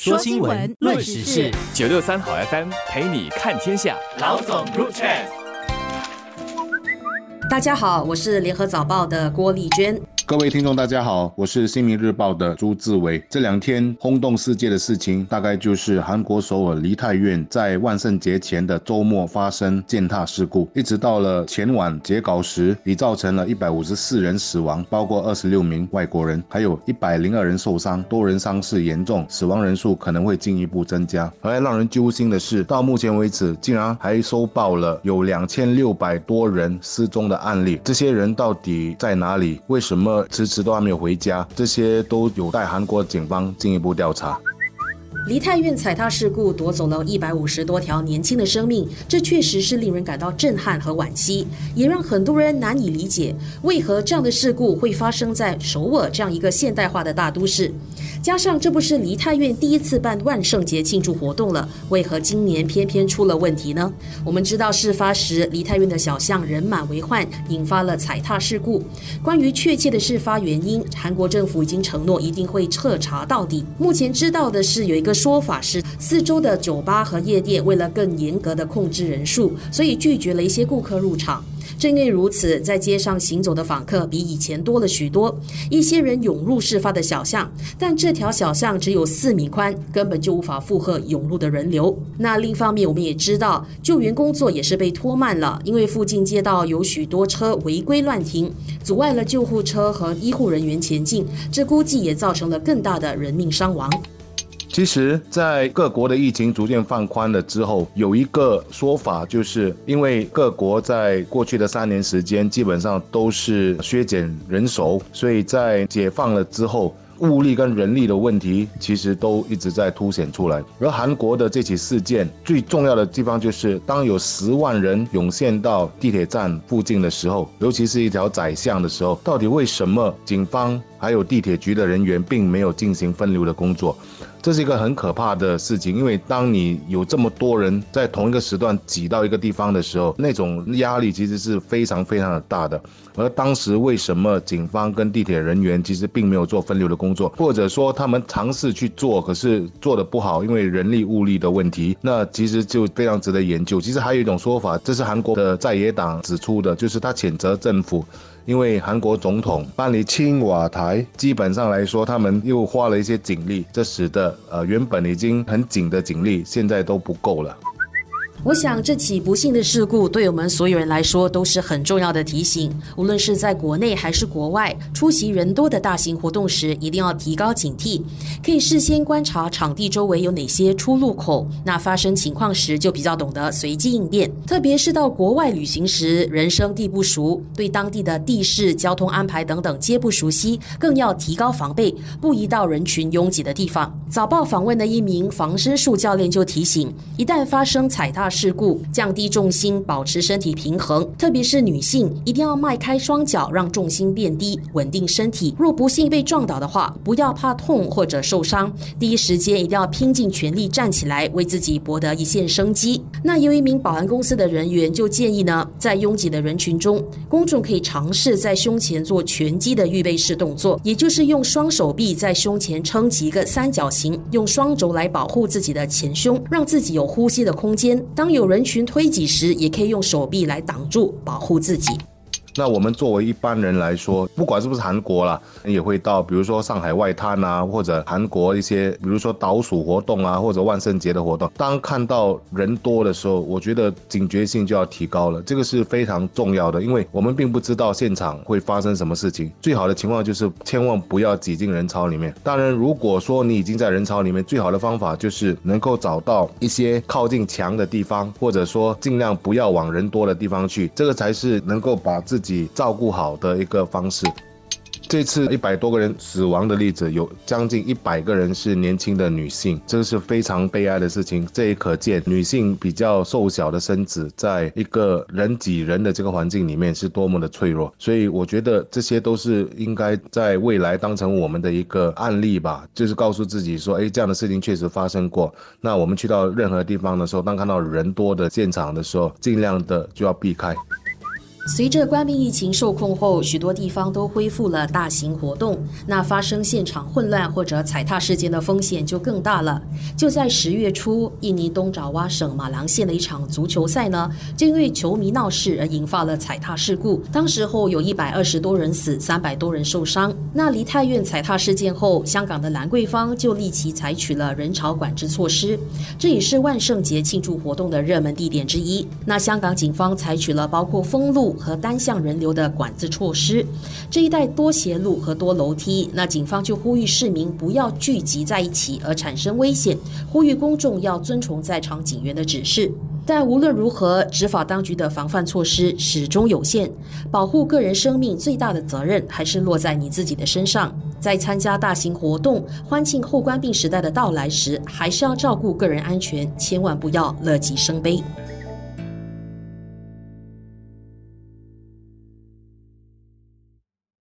说新闻，论时事，九六三好 FM 陪你看天下。老总入场。大家好，我是联合早报的郭丽娟。各位听众，大家好，我是《新民日报》的朱志伟。这两天轰动世界的事情，大概就是韩国首尔梨泰院在万圣节前的周末发生践踏事故，一直到了前晚截稿时，已造成了一百五十四人死亡，包括二十六名外国人，还有一百零二人受伤，多人伤势严重，死亡人数可能会进一步增加。而让人揪心的是，到目前为止，竟然还收报了有两千六百多人失踪的案例。这些人到底在哪里？为什么？迟迟都还没有回家，这些都有待韩国警方进一步调查。梨泰院踩踏事故夺走了一百五十多条年轻的生命，这确实是令人感到震撼和惋惜，也让很多人难以理解为何这样的事故会发生在首尔这样一个现代化的大都市。加上这不是梨泰院第一次办万圣节庆祝活动了，为何今年偏偏出了问题呢？我们知道事发时梨泰院的小巷人满为患，引发了踩踏事故。关于确切的事发原因，韩国政府已经承诺一定会彻查到底。目前知道的是，有一个说法是，四周的酒吧和夜店为了更严格的控制人数，所以拒绝了一些顾客入场。正因如此，在街上行走的访客比以前多了许多。一些人涌入事发的小巷，但这条小巷只有四米宽，根本就无法负荷涌入的人流。那另一方面，我们也知道，救援工作也是被拖慢了，因为附近街道有许多车违规乱停，阻碍了救护车和医护人员前进。这估计也造成了更大的人命伤亡。其实，在各国的疫情逐渐放宽了之后，有一个说法，就是因为各国在过去的三年时间基本上都是削减人手，所以在解放了之后，物力跟人力的问题其实都一直在凸显出来。而韩国的这起事件最重要的地方，就是当有十万人涌现到地铁站附近的时候，尤其是一条窄巷的时候，到底为什么警方还有地铁局的人员并没有进行分流的工作？这是一个很可怕的事情，因为当你有这么多人在同一个时段挤到一个地方的时候，那种压力其实是非常非常的大的。而当时为什么警方跟地铁人员其实并没有做分流的工工作，或者说他们尝试去做，可是做的不好，因为人力物力的问题，那其实就非常值得研究。其实还有一种说法，这是韩国的在野党指出的，就是他谴责政府。因为韩国总统办理青瓦台，基本上来说，他们又花了一些警力，这使得呃原本已经很紧的警力，现在都不够了。我想这起不幸的事故对我们所有人来说都是很重要的提醒。无论是在国内还是国外，出席人多的大型活动时，一定要提高警惕，可以事先观察场地周围有哪些出入口。那发生情况时，就比较懂得随机应变。特别是到国外旅行时，人生地不熟，对当地的地势、交通安排等等皆不熟悉，更要提高防备，不宜到人群拥挤的地方。早报访问的一名防身术教练就提醒：一旦发生踩踏，事故降低重心，保持身体平衡，特别是女性一定要迈开双脚，让重心变低，稳定身体。若不幸被撞倒的话，不要怕痛或者受伤，第一时间一定要拼尽全力站起来，为自己博得一线生机。那有一名保安公司的人员就建议呢，在拥挤的人群中，公众可以尝试在胸前做拳击的预备式动作，也就是用双手臂在胸前撑起一个三角形，用双肘来保护自己的前胸，让自己有呼吸的空间。当有人群推挤时，也可以用手臂来挡住，保护自己。那我们作为一般人来说，不管是不是韩国啦，也会到，比如说上海外滩啊，或者韩国一些，比如说倒数活动啊，或者万圣节的活动。当看到人多的时候，我觉得警觉性就要提高了，这个是非常重要的，因为我们并不知道现场会发生什么事情。最好的情况就是千万不要挤进人潮里面。当然，如果说你已经在人潮里面，最好的方法就是能够找到一些靠近墙的地方，或者说尽量不要往人多的地方去，这个才是能够把自己。己照顾好的一个方式。这次一百多个人死亡的例子，有将近一百个人是年轻的女性，这是非常悲哀的事情。这也可见女性比较瘦小的身子，在一个人挤人的这个环境里面是多么的脆弱。所以我觉得这些都是应该在未来当成我们的一个案例吧，就是告诉自己说，哎，这样的事情确实发生过。那我们去到任何地方的时候，当看到人多的现场的时候，尽量的就要避开。随着官兵疫情受控后，许多地方都恢复了大型活动，那发生现场混乱或者踩踏事件的风险就更大了。就在十月初，印尼东爪哇省马郎县的一场足球赛呢，就因为球迷闹事而引发了踩踏事故，当时候有一百二十多人死，三百多人受伤。那梨泰院踩踏事件后，香港的兰桂坊就立即采取了人潮管制措施，这也是万圣节庆祝活动的热门地点之一。那香港警方采取了包括封路。和单向人流的管制措施，这一带多斜路和多楼梯，那警方就呼吁市民不要聚集在一起而产生危险，呼吁公众要遵从在场警员的指示。但无论如何，执法当局的防范措施始终有限，保护个人生命最大的责任还是落在你自己的身上。在参加大型活动、欢庆后官病时代的到来时，还是要照顾个人安全，千万不要乐极生悲。